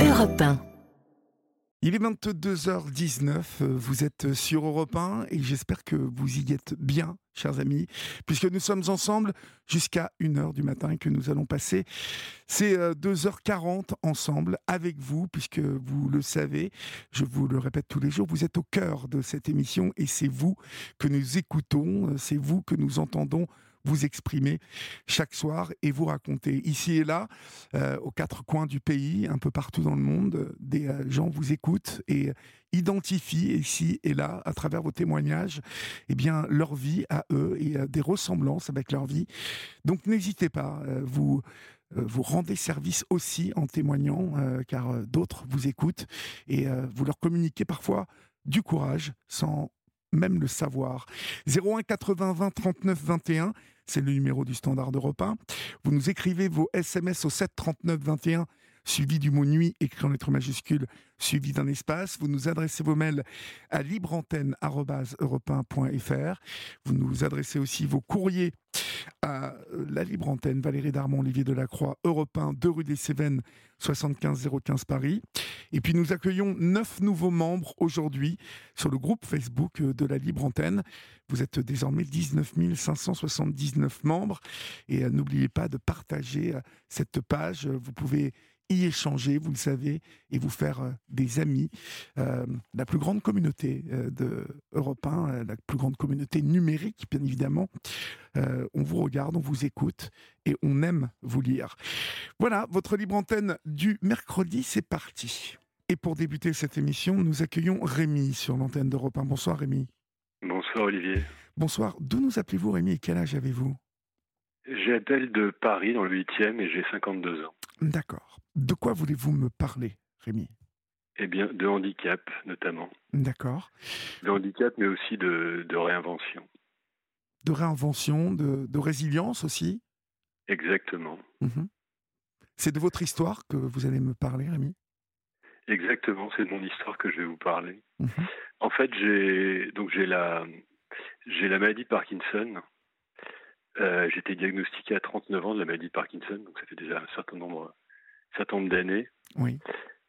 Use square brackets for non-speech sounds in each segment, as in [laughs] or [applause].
Europe 1. Il est 22h19, euh, vous êtes sur Europe 1 et j'espère que vous y êtes bien, chers amis, puisque nous sommes ensemble jusqu'à 1h du matin et que nous allons passer ces euh, 2h40 ensemble avec vous, puisque vous le savez, je vous le répète tous les jours, vous êtes au cœur de cette émission et c'est vous que nous écoutons, euh, c'est vous que nous entendons vous exprimer chaque soir et vous raconter. Ici et là, euh, aux quatre coins du pays, un peu partout dans le monde, des euh, gens vous écoutent et identifient ici et là, à travers vos témoignages, eh bien, leur vie à eux et euh, des ressemblances avec leur vie. Donc n'hésitez pas, vous vous rendez service aussi en témoignant, car d'autres vous écoutent et vous leur communiquez parfois du courage sans même le savoir. 01 80 20 39 21, c'est le numéro du standard d'Europe 1. Vous nous écrivez vos SMS au 7 39 21, suivi du mot nuit écrit en lettres majuscules, suivi d'un espace. Vous nous adressez vos mails à libreantenne.europe1.fr. Vous nous adressez aussi vos courriers à euh, la Libre Antenne, Valérie Darmon, Olivier Delacroix, Europe 1, 2 rue des Cévennes, 75 015 Paris. Et puis nous accueillons neuf nouveaux membres aujourd'hui sur le groupe Facebook euh, de la Libre Antenne. Vous êtes désormais 19 579 membres. Et euh, n'oubliez pas de partager cette page. Vous pouvez y échanger, vous le savez, et vous faire euh, des amis. Euh, la plus grande communauté euh, de Europe 1, euh, la plus grande communauté numérique, bien évidemment. On vous regarde, on vous écoute et on aime vous lire. Voilà, votre libre antenne du mercredi, c'est parti. Et pour débuter cette émission, nous accueillons Rémi sur l'antenne d'Europe 1. Bonsoir Rémi. Bonsoir Olivier. Bonsoir. D'où nous appelez-vous Rémi et quel âge avez-vous? J'appelle de Paris dans le 8e et j'ai 52 ans. D'accord. De quoi voulez-vous me parler, Rémi? Eh bien, de handicap notamment. D'accord. De handicap mais aussi de, de réinvention. De réinvention, de, de résilience aussi? Exactement. Mhm. C'est de votre histoire que vous allez me parler, Rémi? Exactement, c'est de mon histoire que je vais vous parler. Mhm. En fait, j'ai donc j'ai la j'ai la maladie de Parkinson. Euh, j'ai été diagnostiqué à 39 ans de la maladie de Parkinson, donc ça fait déjà un certain nombre, certain nombre d'années. Oui.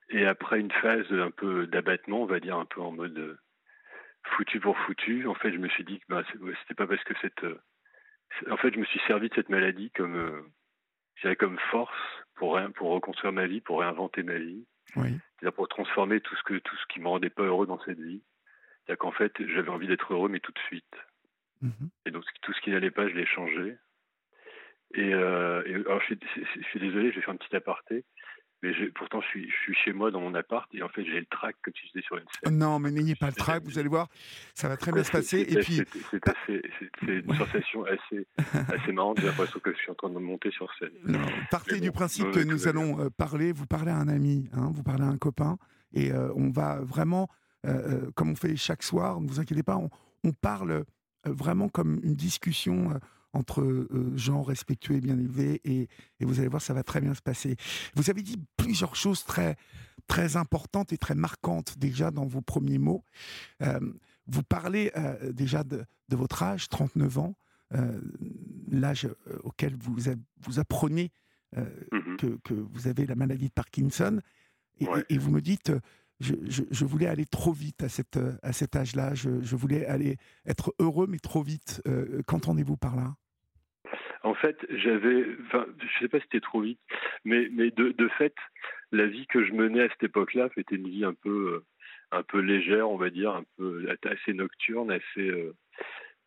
Et après une phase un peu d'abattement, on va dire un peu en mode euh, foutu pour foutu, en fait, je me suis dit que bah, c'était pas parce que cette. euh, en fait, je me suis servi de cette maladie comme, euh, comme force pour, réin- pour reconstruire ma vie, pour réinventer ma vie, Oui. c'est-à-dire pour transformer tout ce, que, tout ce qui me rendait pas heureux dans cette vie. C'est-à-dire qu'en fait, j'avais envie d'être heureux, mais tout de suite. Mhm. Et donc, tout ce qui n'allait pas, je l'ai changé. Et, euh, et alors, je suis, je désolé, je vais faire un petit aparté. Mais je- pourtant, je suis, je suis chez moi dans mon appart et en fait, j'ai le trac comme si j'étais sur une scène. Non, mais n'ayez pas le trac, vous allez voir, ça va très bien se passer. Et C'est- puis, c'est- une Ouais. sensation assez, [laughs] assez marrante. J'ai l'impression que je suis en train de monter sur scène. non, partez du principe que nous allons euh, parler, vous parlez à un ami, hein, vous parlez à un copain, et euh, on va vraiment, euh, comme on fait chaque soir, ne vous inquiétez pas, on, on parle vraiment comme une discussion euh, entre euh, gens respectueux et bien élevés, et, et vous allez voir, ça va très bien se passer. Vous avez dit plusieurs choses très, très importantes et très marquantes déjà dans vos premiers mots. Euh, vous parlez euh, déjà de, de votre âge, 39 ans, l'âge auquel vous, a- vous apprenez Mhm. que, que vous avez la maladie de Parkinson, et, Ouais. et vous me dites, je, je- je voulais aller trop vite à, cette, à cet âge-là, je, je voulais aller être heureux, mais trop vite. Euh, Qu'entendez-vous par là? En fait, j'avais, enfin, je sais pas si c'était trop vite, mais, mais de, de fait, la vie que je menais à cette époque-là, c'était une vie un peu, euh, un peu légère, on va dire, un peu assez nocturne, assez, euh,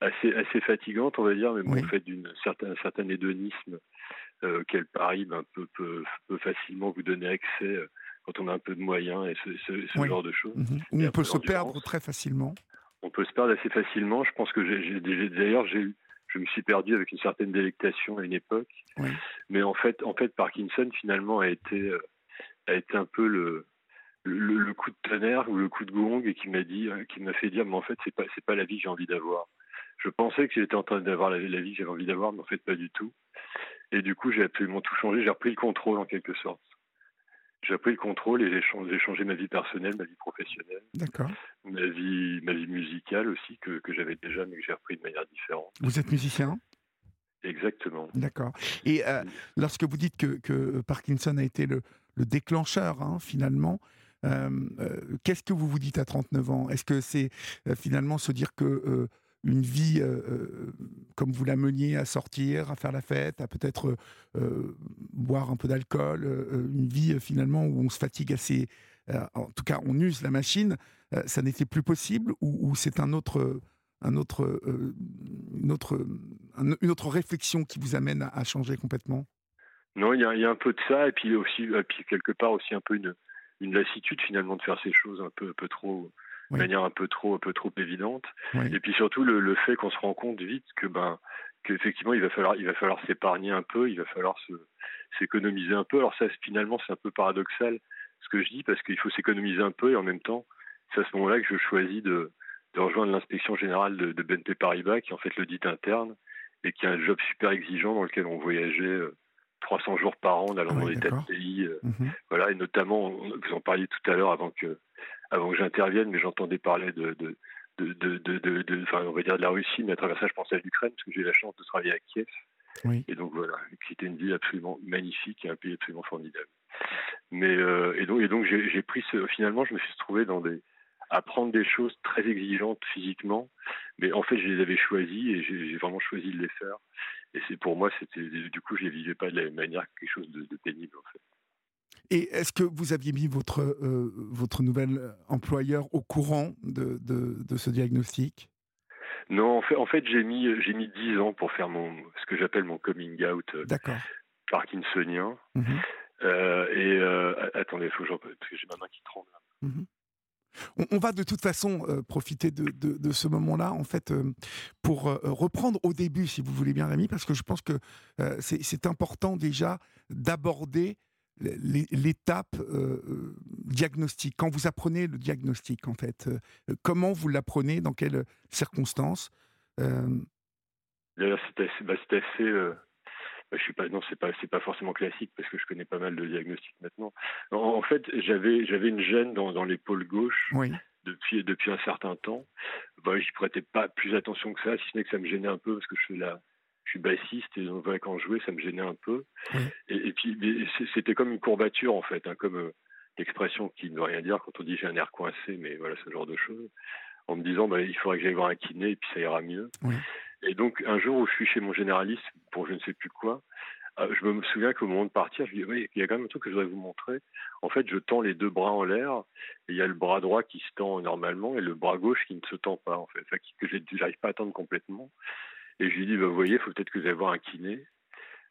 assez, assez fatigante, on va dire, mais bon, Oui. en fait, d'une certaine, un certain hédonisme euh, auquel Paris ben, peut, peut, peut facilement vous donner accès quand on a un peu de moyens et ce, ce, ce Oui. genre de choses. Et on peut peu se perdre très facilement. on peut se perdre assez facilement. Je pense que j'ai, d'ailleurs, j'ai, je me suis perdu avec une certaine délectation à une époque. Oui. Mais en fait, en fait, Parkinson finalement a été, euh, a été un peu le, le, le coup de tonnerre ou le coup de gong et qui m'a dit, euh, qui m'a fait dire, mais en fait, c'est pas, c'est pas la vie que j'ai envie d'avoir. Je pensais que j'étais en train d'avoir la, la vie que j'avais envie d'avoir, mais en fait, pas du tout. Et du coup, j'ai absolument tout changé. J'ai repris le contrôle en quelque sorte. J'ai repris le contrôle et j'ai changé, ma vie personnelle, ma vie professionnelle D'accord. ma vie, ma vie musicale aussi, que, que j'avais déjà, mais que j'ai repris de manière différente. Vous êtes musicien? Exactement. D'accord. Et euh, lorsque vous dites que, que Parkinson a été le, le déclencheur, hein, finalement. Qu'est-ce que vous vous dites à 39 ans? Est-ce que c'est finalement se dire que une vie comme vous la meniez à sortir, à faire la fête, à peut-être boire un peu d'alcool, une vie finalement où on se fatigue assez, en tout cas on use la machine, ça n'était plus possible ou, c'est un autre, un autre, une, autre, réflexion qui vous amène à, changer complètement? Non, il y, a un peu de ça et puis aussi, quelque part aussi un peu une, lassitude finalement de faire ces choses un peu trop de manière un peu trop, un peu trop évidente. Et puis surtout le, le fait qu'on se rend compte vite que ben qu'effectivement il va falloir, il va falloir s'épargner un peu, il va falloir se, s'économiser un peu. Alors ça finalement c'est un peu paradoxal ce que je dis parce qu'il faut s'économiser un peu et en même temps c'est à ce moment-là que je choisis de, de rejoindre l'inspection générale de, de BNP Paribas qui est en fait l'audit interne et qui a un job super exigeant dans lequel on voyageait 300 euh, jours par an allant dans des tas de pays. Euh, mhm. Voilà, et notamment, vous en parliez tout à l'heure avant que avant que j'intervienne, mais j'entendais parler de, de, de, de, enfin, on va dire de la Russie, mais à travers ça, je pensais à l'Ukraine, parce que j'ai eu la chance de travailler à Kiev. Et donc voilà, c'était une ville absolument magnifique et un pays absolument formidable. Mais euh, et donc, et donc j'ai pris ce, finalement, je me suis trouvé dans des apprendre des choses très exigeantes physiquement, mais en fait, je les avais choisies et j'ai vraiment choisi de les faire. Et c'est pour moi, c'était du coup, je les vivais pas de la même manière que quelque chose de, de pénible en fait. Et est-ce que vous aviez mis votre, euh, votre nouvel employeur au courant de, de, ce diagnostic? Non, en fait, en fait j'ai mis, j'ai mis 10 ans pour faire mon, ce que j'appelle mon coming out euh, parkinsonien. Mmh euh, et attendez, faut que parce que j'ai ma main qui tremble. Mmh on, va de toute façon profiter de, de, de ce moment-là, en fait, pour reprendre au début, si vous voulez bien, Rémi, parce que je pense que c'est important déjà d'aborder l'étape euh, euh, diagnostic, quand vous apprenez le diagnostic en fait, euh, comment vous l'apprenez, dans quelles circonstances D'ailleurs, c'est assez, bah, assez bah, je suis pas, non, c'est pas, c'est pas forcément classique parce que je connais pas mal de diagnostics maintenant. En, fait, j'avais, j'avais une gêne dans, dans l'épaule gauche. Depuis, depuis un certain temps, bah, j'y prêtais pas plus attention que ça, si ce n'est que ça me gênait un peu parce que je fais la, je suis bassiste et donc quand je jouais, ça me gênait un peu. Et, puis c'était comme une courbature en fait, hein, comme euh, l'expression qui ne veut rien dire quand on dit j'ai un air coincé, mais voilà ce genre de choses. En me disant bah, il faudrait que j'aille voir un kiné et puis ça ira mieux. Et donc un jour où je suis chez mon généraliste pour je ne sais plus quoi, euh, je me souviens qu'au moment de partir, je dis oui, il y a quand même un truc que je voudrais vous montrer. En fait, je tends les deux bras en l'air et il y a le bras droit qui se tend normalement et le bras gauche qui ne se tend pas en fait, enfin, que j'arrive pas à tendre complètement. Et je lui dis, bah, vous voyez, il faut peut-être que vous allez voir un kiné.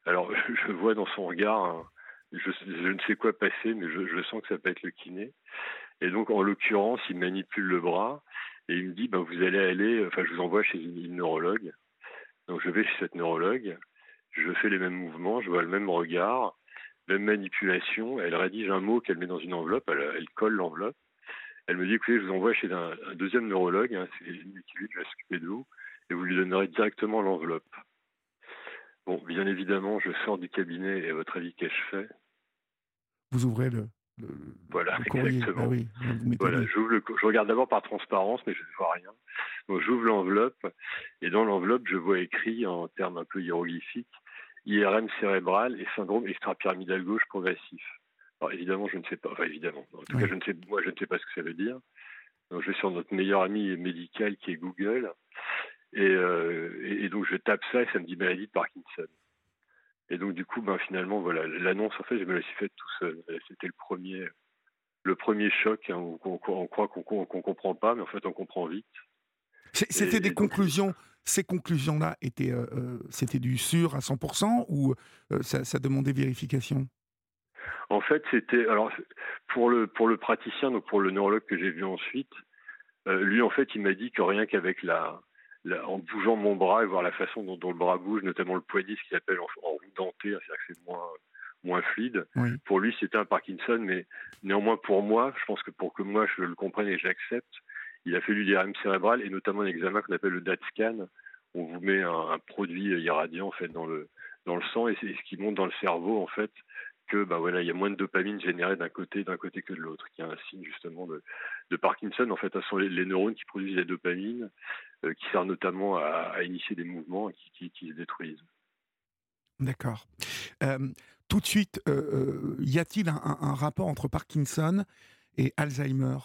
Alors, [laughs] je vois dans son regard, je, ne sais quoi passer, mais je, sens que ça peut être le kiné. Et donc, en l'occurrence, il manipule le bras et il me dit, bah, vous allez aller, enfin, je vous envoie chez une, neurologue. Donc, je vais chez cette neurologue, je fais les mêmes mouvements, je vois le même regard, même manipulation. Elle rédige un mot qu'elle met dans une enveloppe, elle, colle l'enveloppe. Elle me dit, écoutez, je vous envoie chez un, deuxième neurologue, hein, c'est une qui vais s'occuper de vous et vous lui donnerez directement l'enveloppe. Bon, bien évidemment, je sors du cabinet et à votre avis, qu'ai-je fait? Vous ouvrez le, voilà, exactement. Ah voilà, je regarde d'abord par transparence, mais je ne vois rien. Donc j'ouvre l'enveloppe et dans l'enveloppe, je vois écrit en termes un peu hiéroglyphiques IRM cérébral et syndrome extrapyramidal gauche progressif. Alors évidemment, je ne sais pas. Enfin évidemment. En tout cas, je ne sais. Moi, je ne sais pas ce que ça veut dire. Donc je vais sur notre meilleur ami médical qui est Google euh, et, et, donc je tape ça et ça me dit maladie de Parkinson. Et donc du coup, ben finalement, voilà, l'annonce en fait, je me la suis faite tout seul. C'était le premier, le premier choc. Hein, où on, croit qu'on ne comprend pas, mais en fait, on comprend vite. C'était des conclusions. Ces conclusions-là étaient, euh, euh, c'était du sûr à 100% ou ça, ça, demandait vérification? En fait, c'était alors pour le pour le praticien, donc pour le neurologue que j'ai vu ensuite, lui en fait, il m'a dit que rien qu'avec la en bougeant mon bras et voir la façon dont, le bras bouge, notamment le poignet, ce qu'il appelle en, en roue dentée, c'est-à-dire que c'est moins, moins fluide. Pour lui, c'était un Parkinson, mais néanmoins pour moi, je pense que pour que moi je le comprenne et j'accepte, il a fallu l'IRM cérébral et notamment un examen qu'on appelle le DAT scan. On vous met un, produit irradiant en fait dans le dans le sang et c'est ce qui monte dans le cerveau en fait que bah voilà il y a moins de dopamine générée d'un côté d'un côté que de l'autre qui est un signe justement de, de Parkinson en fait ce sont les, les neurones qui produisent la dopamine qui sert notamment à, initier des mouvements qui, qui, se détruisent. D'accord. Euh, tout de suite, y a-t-il un, rapport entre Parkinson et Alzheimer?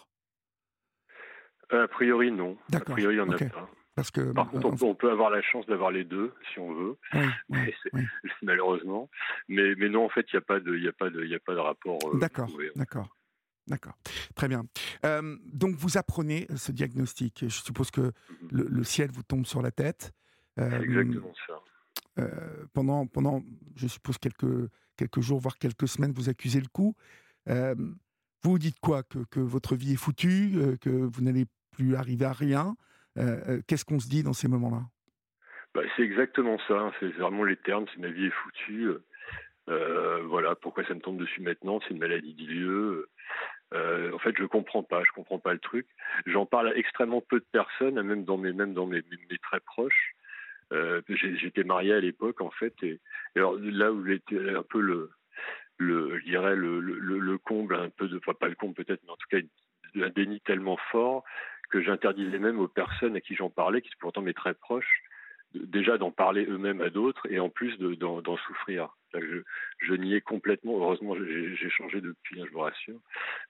A priori, non. A priori, il n'y en a pas. Parce que, Par contre, on, peut avoir la chance d'avoir les deux, si on veut, [laughs] [laughs] malheureusement. Mais, mais non, en fait, il n'y a pas de rapport. d'accord, d'accord. D'accord, très bien. donc vous apprenez ce diagnostic. Je suppose que mhm. le, ciel vous tombe sur la tête. exactement ça. pendant, pendant, je suppose, quelques, quelques jours, voire quelques semaines, vous accusez le coup. vous vous dites quoi? Que, que, votre vie est foutue, que vous n'allez plus arriver à rien. Qu'est-ce qu'on se dit dans ces moments-là? Bah, C'est exactement ça. Hein. C'est vraiment les termes. C'est ma vie est foutue. voilà, pourquoi ça me tombe dessus maintenant? C'est une maladie d'ilieu. Euh, en fait, je comprends pas, je comprends pas le truc. J'en parle à extrêmement peu de personnes, même dans mes, même dans mes, mes très proches. Euh, J'étais marié à l'époque, en fait, et, alors là où j'étais un peu le, le, je dirais le, le, le comble, un peu de, enfin pas le comble peut-être, mais en tout cas un déni tellement fort que j'interdisais même aux personnes à qui j'en parlais, qui sont pourtant mes très proches, déjà d'en parler eux-mêmes à d'autres et en plus d'en souffrir. Je, niais complètement, heureusement j'ai changé depuis, hein, je vous rassure,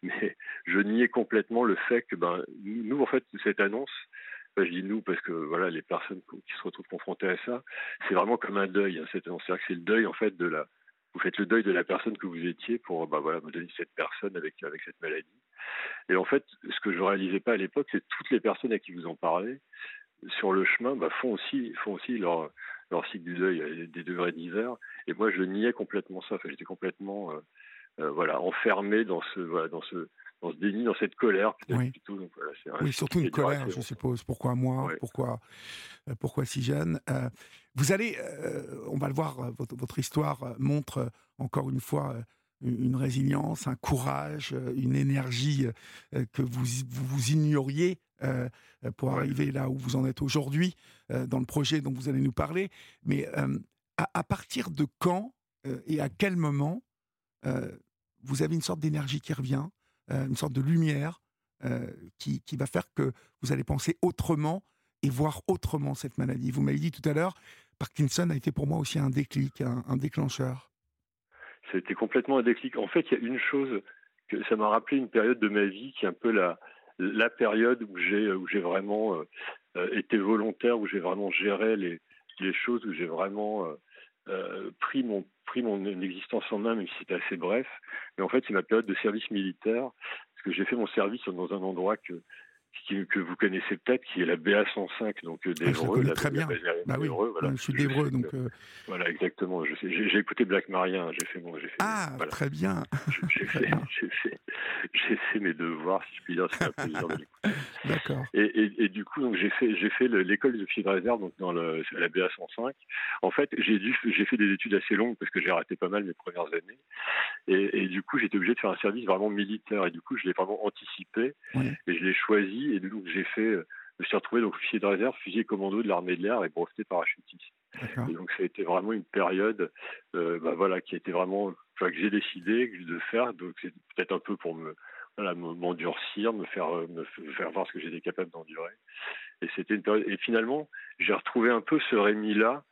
mais je niais complètement le fait que ben, nous, en fait, cette annonce, je dis nous parce que voilà, les personnes qui se retrouvent confrontées à ça, c'est vraiment comme un deuil, hein, cette annonce. C'est le deuil en fait de la, vous faites le deuil de la personne que vous étiez pour ben, voilà, me donner cette personne avec, avec cette maladie. Et en fait, ce que je réalisais pas à l'époque, c'est toutes les personnes à qui vous en parlez, sur le chemin bah, font aussi font aussi leur leur cycle du deuil des degrés divers et moi je niais complètement ça. Enfin, j'étais complètement euh, euh, voilà enfermé dans ce voilà, dans ce dans ce déni dans cette colère. Oui. oui surtout une colère je suppose. Pourquoi moi? Pourquoi euh, pourquoi si jeune? Vous allez on va le voir votre, votre histoire montre encore une fois une résilience, un courage, une énergie que vous, vous ignoriez euh, pour arriver là où vous en êtes aujourd'hui, euh, dans le projet dont vous allez nous parler. Mais euh, à, partir de quand et à quel moment vous avez une sorte d'énergie qui revient, une sorte de lumière qui, qui, va faire que vous allez penser autrement et voir autrement cette maladie? Vous m'avez dit tout à l'heure, Parkinson a été pour moi aussi un déclic, un déclencheur. C'était complètement un déclic. En fait, il y a une chose que ça m'a rappelé une période de ma vie qui est un peu la, la période où j'ai où j'ai vraiment euh, euh, été volontaire, où j'ai vraiment géré les, les choses, où j'ai vraiment euh, pris mon pris mon existence en main, même si c'était assez bref. Mais en fait, c'est ma période de service militaire, parce que j'ai fait mon service dans un endroit que que vous connaissez peut-être, qui est la BA 105, donc ah, d'Evreux. très bien. Bah oui. voilà. je suis d'Evreux, donc. Euh, voilà, exactement. J'ai écouté Black Maria. Hein, j'ai fait mon. Fait, ah, très bien. J'ai [laughs] fait, fait, fait, mes devoirs, si je puis dire. C'est un plaisir de [laughs] D'accord. Et, et, et, du coup, donc j'ai fait, j'ai fait l'école de de réserve, donc dans le, la BA 105. En fait, j'ai dû, j'ai fait des études assez longues parce que j'ai raté pas mal mes premières années. Et, et du coup, j'étais obligé de faire un service vraiment militaire. Et du coup, je l'ai vraiment anticipé et je l'ai choisi et donc j'ai fait, euh, je me suis retrouvé donc officier de réserve, fusilier commando de l'armée de l'air et breveté parachutiste. Et donc ça a été vraiment une période, euh, bah, voilà, qui a été vraiment, que j'ai décidé de faire. Donc c'est peut-être un peu pour me, voilà, m'endurcir, me faire, euh, me faire voir ce que j'étais capable d'endurer. Et c'était une période. Et finalement, j'ai retrouvé un peu ce Rémi là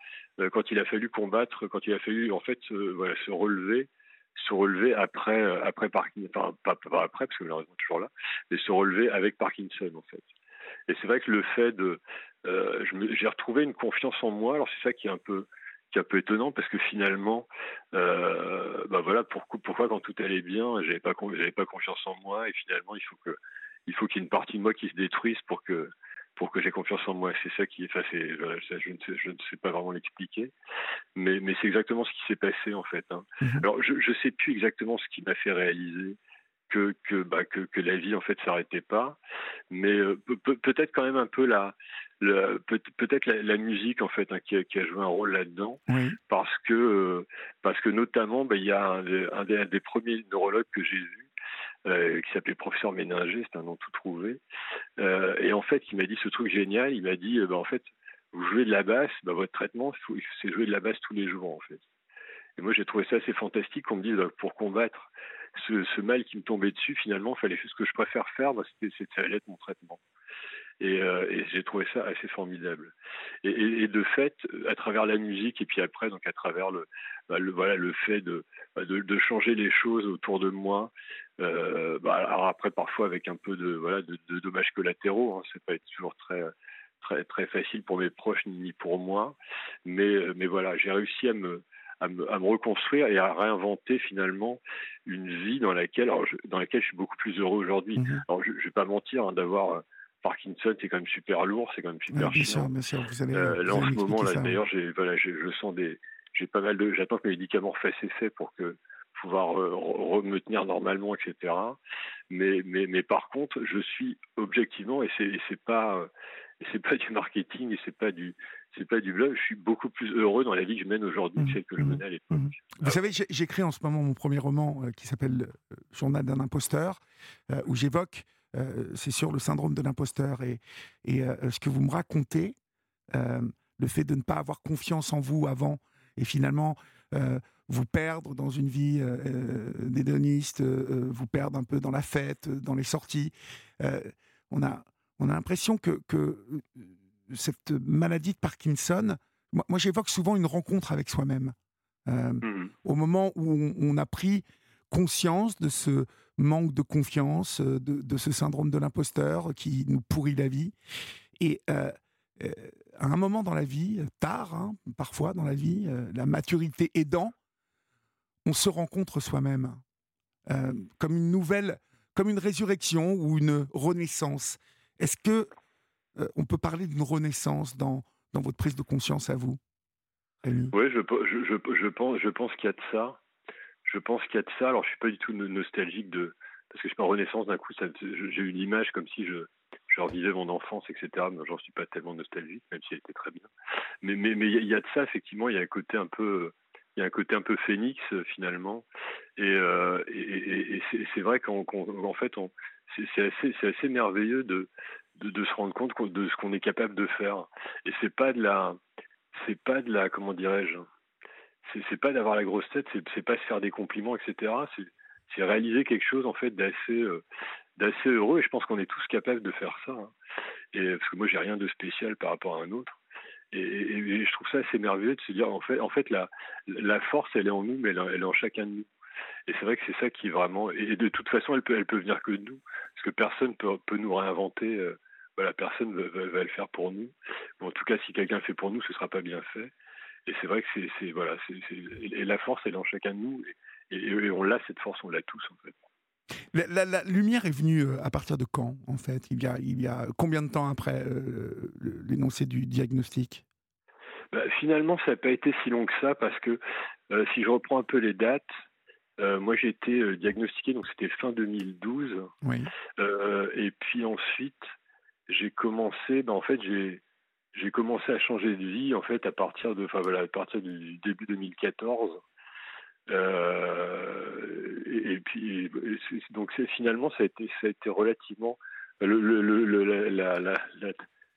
quand il a fallu combattre, quand il a fallu en fait voilà, se relever se relever après, euh, après Parkinson, enfin pas, après parce que malheureusement toujours là, mais se relever avec Parkinson en fait. Et c'est vrai que le fait de, euh, j'ai retrouvé une confiance en moi. Alors c'est ça qui est un peu, qui est un peu étonnant parce que finalement, euh, bah voilà, pourquoi, pourquoi quand tout allait bien, j'avais pas, pas confiance en moi et finalement il faut que, il faut qu'il y ait une partie de moi qui se détruise pour que pour que j'ai confiance en moi. C'est ça qui est, enfin, je, ne sais, je ne sais pas vraiment l'expliquer, mais, mais c'est exactement ce qui s'est passé en fait. Hein. Mhm. Alors, je ne sais plus exactement ce qui m'a fait réaliser que que, bah, que, que la vie en fait s'arrêtait pas, mais euh, peut-être quand même un peu la, peut-être la, musique en fait hein, qui, a, qui, a, joué un rôle là-dedans, parce que euh, parce que notamment bah, il y a un, un, des, un, des, premiers neurologues que j'ai vu euh, qui s'appelait Professeur Méninger, c'est un nom tout trouvé. Euh, et en fait, il m'a dit ce truc génial. Il m'a dit, euh, bah, en fait, vous jouez de la basse, bah, votre traitement, c'est jouer de la basse tous les jours, en fait. Et moi, j'ai trouvé ça assez fantastique qu'on me dise, bah, pour combattre ce, mal qui me tombait dessus, finalement, il fallait ce que je préfère faire, bah, c'était, ça allait être mon traitement. Et, j'ai trouvé ça assez formidable. Et, de fait, à travers la musique et puis après, donc à travers le, bah, le voilà, le fait de, bah, de, de, changer les choses autour de moi. bah, alors après, parfois avec un peu de voilà de, de dommages collatéraux. Hein, c'est pas toujours très très très facile pour mes proches ni pour moi. Mais mais voilà, j'ai réussi à me à me, reconstruire et à réinventer finalement une vie dans laquelle, dans laquelle je suis beaucoup plus heureux aujourd'hui. Mhm. Alors je, ne vais pas mentir, hein, d'avoir euh, Parkinson, c'est quand même super lourd, c'est quand même super bien Sûr, bien sûr, vous allez, euh, là en ce moment, là d'ailleurs, j'ai voilà, je sens des, j'ai pas mal de, j'attends que mes médicaments fassent effet pour que pouvoir euh, me tenir normalement, etc. Mais, mais, mais par contre, je suis objectivement, et c'est, c'est pas, c'est pas du marketing, et c'est pas du, c'est pas du blog. Je suis beaucoup plus heureux dans la vie que je mène aujourd'hui que celle que je mmh. menais à l'époque. Mmh. Vous savez, j'écris en ce moment mon premier roman euh, qui s'appelle euh, Journal d'un imposteur, euh, où j'évoque, c'est sur le syndrome de l'imposteur et, et ce que vous me racontez, le fait de ne pas avoir confiance en vous avant et finalement vous perdre dans une vie d'hédoniste, vous perdre un peu dans la fête, dans les sorties. on a, on a l'impression que, que cette maladie de Parkinson, moi, j'évoque souvent une rencontre avec soi-même. Euh, mmh. Au moment où on, a pris conscience de ce manque de confiance, euh, de, ce syndrome de l'imposteur qui nous pourrit la vie. Et euh, à un moment dans la vie, tard, hein, parfois dans la vie, la maturité aidant, on se rencontre soi-même comme une nouvelle, comme une résurrection ou une renaissance. Est-ce que euh, on peut parler d'une renaissance dans, dans votre prise de conscience à vous Oui, je, je, je, pense, je pense qu'il y a de ça. Je pense qu'il y a de ça. Alors, je suis pas du tout nostalgique de. Parce que je suis pas renaissance d'un coup, j'ai eu l'image comme si je, je revivais mon enfance, etc. Mais j'en suis pas tellement nostalgique, même si elle était très bien. Mais mais il y, a de ça effectivement. Il y a un côté un peu il y a un côté un peu phénix finalement et, euh, et, c'est vrai qu'en fait c'est assez assez merveilleux de de, se rendre compte de ce qu'on est capable de faire. Et c'est pas de la, c'est pas de la, comment dirais-je, c'est pas d'avoir la grosse tête, c'est pas se faire des compliments, etc. C'est réaliser quelque chose en fait d'assez euh, d'assez heureux. Et je pense qu'on est tous capables de faire ça. Hein. Et parce que moi j'ai rien de spécial par rapport à un autre. Et, je trouve ça assez merveilleux de se dire en fait, en fait la, force elle est en nous, mais elle, est en chacun de nous. Et c'est vrai que c'est ça qui vraiment. Et de toute façon, elle peut, elle peut venir que de nous, parce que personne peut, peut nous réinventer. Euh, personne va, va, le faire pour nous. en tout cas, si quelqu'un le fait pour nous, ce sera pas bien fait. Et c'est vrai que c'est, voilà, et la force, elle est en chacun de nous, et, et, on l'a cette force, on l'a tous en fait. La, la, lumière est venue euh, à partir de quand, en fait? Il y, a, il y a combien de temps après euh, l'énoncé du diagnostic? Bah, Finalement, ça n'a pas été si long que ça, parce que si je reprends un peu les dates, euh, moi, j'ai été euh, diagnostiqué, donc c'était fin 2012. Oui. Euh, et puis ensuite, j'ai commencé, ben, en fait, j'ai j'ai commencé à changer de vie en fait à partir de, enfin voilà, à partir du début 2014. Euh, et, puis donc finalement ça a été ça a été relativement le, le, le, la, la, la,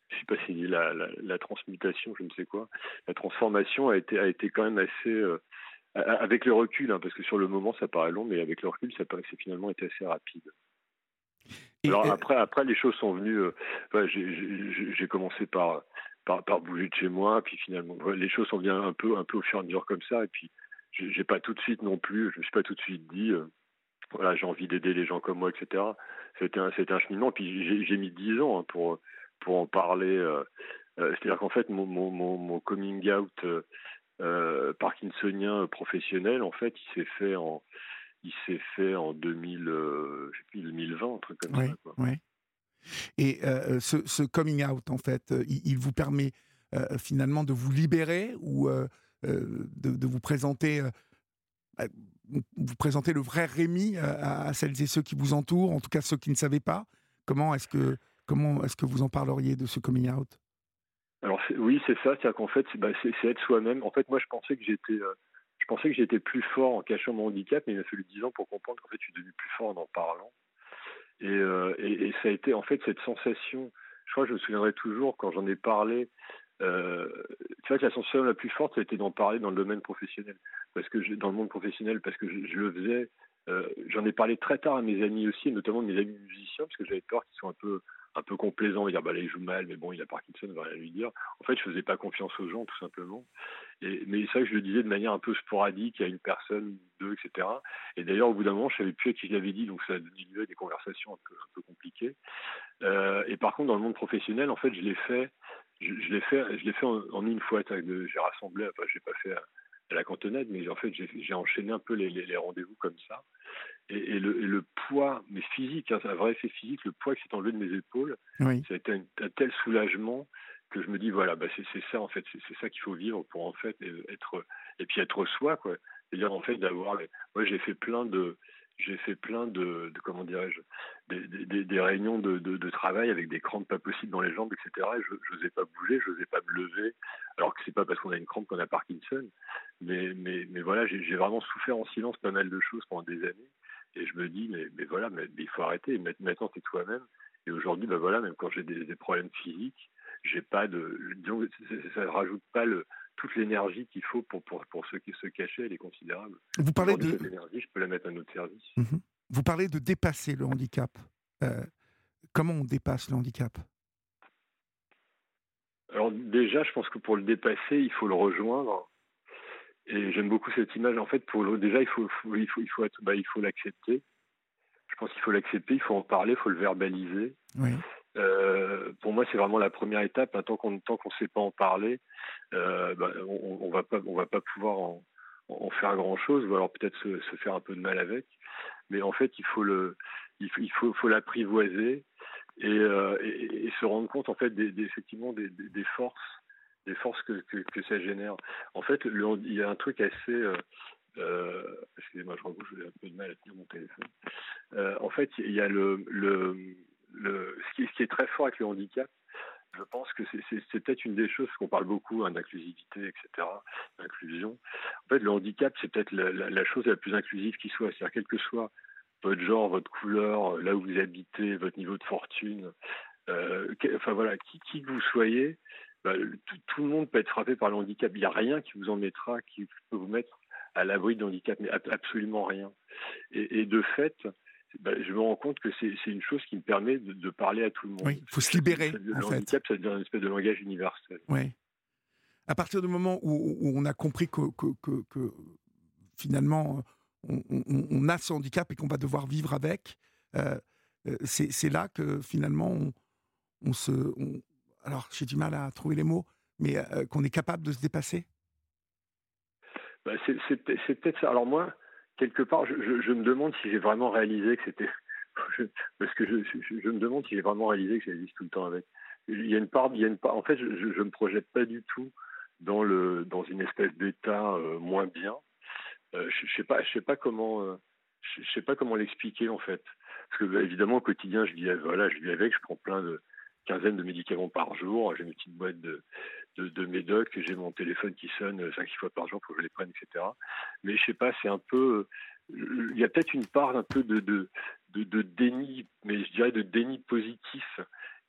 je sais pas si la, la, la, transmutation, je ne sais quoi, la transformation a été a été quand même assez avec le recul, hein, parce que sur le moment ça paraît long, mais avec le recul, ça paraît c'est finalement été assez rapide. Alors après, après les choses sont venues. Euh, j'ai commencé par, par, par bouger de chez moi, puis finalement les choses sont venues un peu un peu au fur et à mesure comme ça, et puis j'ai pas tout de suite non plus, je me suis pas tout de suite dit. Euh, voilà, j'ai envie d'aider les gens comme moi, etc. C'était un, un cheminement. Puis j'ai mis dix ans hein, pour pour en parler. Euh, c'est-à-dire qu'en fait, mon, mon, mon, coming out euh, parkinsonien professionnel, en fait, il s'est fait en, il s'est fait en 2000, euh, 2020, un truc comme ça. Quoi. Et euh, ce, ce, coming out, en fait, euh, il, vous permet finalement de vous libérer ou de, vous présenter vous présenter le vrai Rémi à, celles et ceux qui vous entourent, en tout cas ceux qui ne savaient pas. Comment est-ce que comment est-ce que vous en parleriez de ce coming out? Alors oui, c'est ça, c'est-à-dire qu'en fait, bah, c'est être soi-même. En fait, moi, je pensais que j'étais, euh, je pensais que j'étais plus fort en cachant mon handicap, mais il m'a fallu dix ans pour comprendre qu'en fait, je suis devenu plus fort en en parlant. Et, euh, et, et, ça a été en fait cette sensation. Je crois que je me souviendrai toujours quand j'en ai parlé. Euh, tu vois, la sensation la plus forte, ça a été d'en parler dans le domaine professionnel, parce que dans le monde professionnel, parce que je, le faisais. Euh, j'en ai parlé très tard à mes amis aussi, notamment mes amis musiciens, parce que j'avais peur qu'ils soient un peu un peu complaisant, dire bah là il joue mal, mais bon il a Parkinson, on va rien lui dire. En fait, je faisais pas confiance aux gens tout simplement. Et, mais ça, je le disais de manière un peu sporadique à une personne, deux, etc. Et d'ailleurs, au bout d'un moment, je savais plus à qui je l'avais dit, donc ça a donné lieu à des conversations un peu, un peu compliquées. Euh, et par contre, dans le monde professionnel, en fait, je l'ai fait, je, l'ai fait, je l'ai fait en, une fois. J'ai rassemblé, enfin, j'ai pas fait à, la cantonade, mais en fait, j'ai enchaîné un peu les, les, rendez-vous comme ça. Et, le, le, poids, mais physique, hein, un vrai effet physique, le poids qui s'est enlevé de mes épaules, ça a été un, tel soulagement que je me dis voilà, bah c'est ça en fait, c'est ça qu'il faut vivre pour en fait être et puis être soi quoi. C'est-à-dire en fait d'avoir, moi j'ai fait plein de, j'ai fait plein de, comment dirais-je, des, réunions de, de, travail avec des crampes pas possibles dans les jambes, etc. Et je n'osais pas bouger, je n'osais pas me lever, alors que c'est pas parce qu'on a une crampe qu'on a Parkinson. Mais, mais, mais voilà, j'ai vraiment souffert en silence pas mal de choses pendant des années. Et je me dis, mais, mais voilà, mais, il faut arrêter. Maintenant, c'est toi-même. Et aujourd'hui, ben voilà, même quand j'ai des, problèmes physiques, j'ai pas de, disons, ça ne rajoute pas le, toute l'énergie qu'il faut pour, pour, pour qui se cacher, elle est considérable. Vous parlez de cette énergie, je peux la mettre à notre service. Mhm. Vous parlez de dépasser le handicap. Euh, comment on dépasse le handicap? Alors déjà, je pense que pour le dépasser, il faut le rejoindre. Et j'aime beaucoup cette image. En fait, pour le, déjà, il faut, il faut, il faut, bah, il faut l'accepter. Je pense qu'il faut l'accepter, il faut en parler, il faut le verbaliser. Oui. Euh, pour moi, c'est vraiment la première étape. Tant qu'on ne sait pas en parler, euh, bah, on, on va pas pouvoir en, faire grand chose, ou alors peut-être se, faire un peu de mal avec. Mais en fait, il faut il l'apprivoiser et, euh, et, se rendre compte en fait des, effectivement des, forces que, ça génère. En fait, il y a un truc assez excusez-moi, je crois que j'ai un peu de mal à tenir mon téléphone. En fait, il y a le ce, qui, est très fort avec le handicap, je pense que c'est peut-être une des choses qu'on parle beaucoup hein, d'inclusivité, etc., d'inclusion. En fait, le handicap, c'est peut-être la, chose la plus inclusive qui soit. C'est-à-dire, quel que soit votre genre, votre couleur, là où vous habitez, votre niveau de fortune, euh, enfin voilà, qui, que vous soyez, bah, tout, le monde peut être frappé par le handicap. Il n'y a rien qui vous en mettra, qui peut vous mettre à l'abri de handicap, mais absolument rien. Et de fait, bah, je me rends compte que c'est une chose qui me permet de, parler à tout le monde. Oui, il faut se libérer. Le en handicap, ça devient une espèce de langage universel. Oui. À partir du moment où, on a compris que, que, que, finalement on, on, a ce handicap et qu'on va devoir vivre avec, euh, euh c'est là que finalement on, on se. alors j'ai du mal à trouver les mots, mais euh, qu'on est capable de se dépasser. Bah, c'est peut-être ça. Alors moi, quelque part, je, me demande si j'ai vraiment réalisé que c'était. [laughs] Parce que je, me demande si j'ai vraiment réalisé que j'existe tout le temps avec. Il y a une part, il y a une part. En fait, je ne me projette pas du tout dans le dans une espèce d'état euh, moins bien. Euh, je, ne sais pas, je sais pas comment, euh, je, sais pas comment l'expliquer en fait. Parce que bah, évidemment au quotidien, je vis, voilà, je vis avec, je prends plein de quinzaine de médicaments par jour. J'ai une petite boîte de, de, médocs, j'ai mon téléphone qui sonne 5-6 fois par jour pour que je les prenne, etc. Mais je sais pas, c'est un peu. Il y a peut-être une part un peu de, de, de, déni, mais je dirais de déni positif